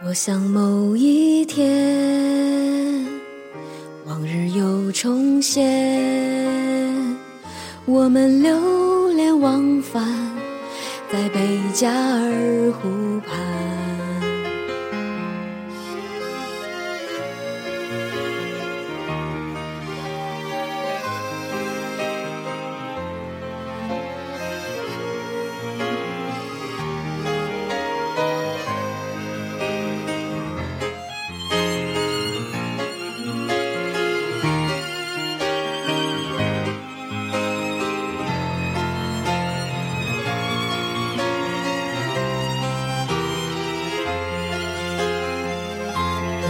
多想某一天，往日又重现，我们流连忘返在贝加尔湖畔。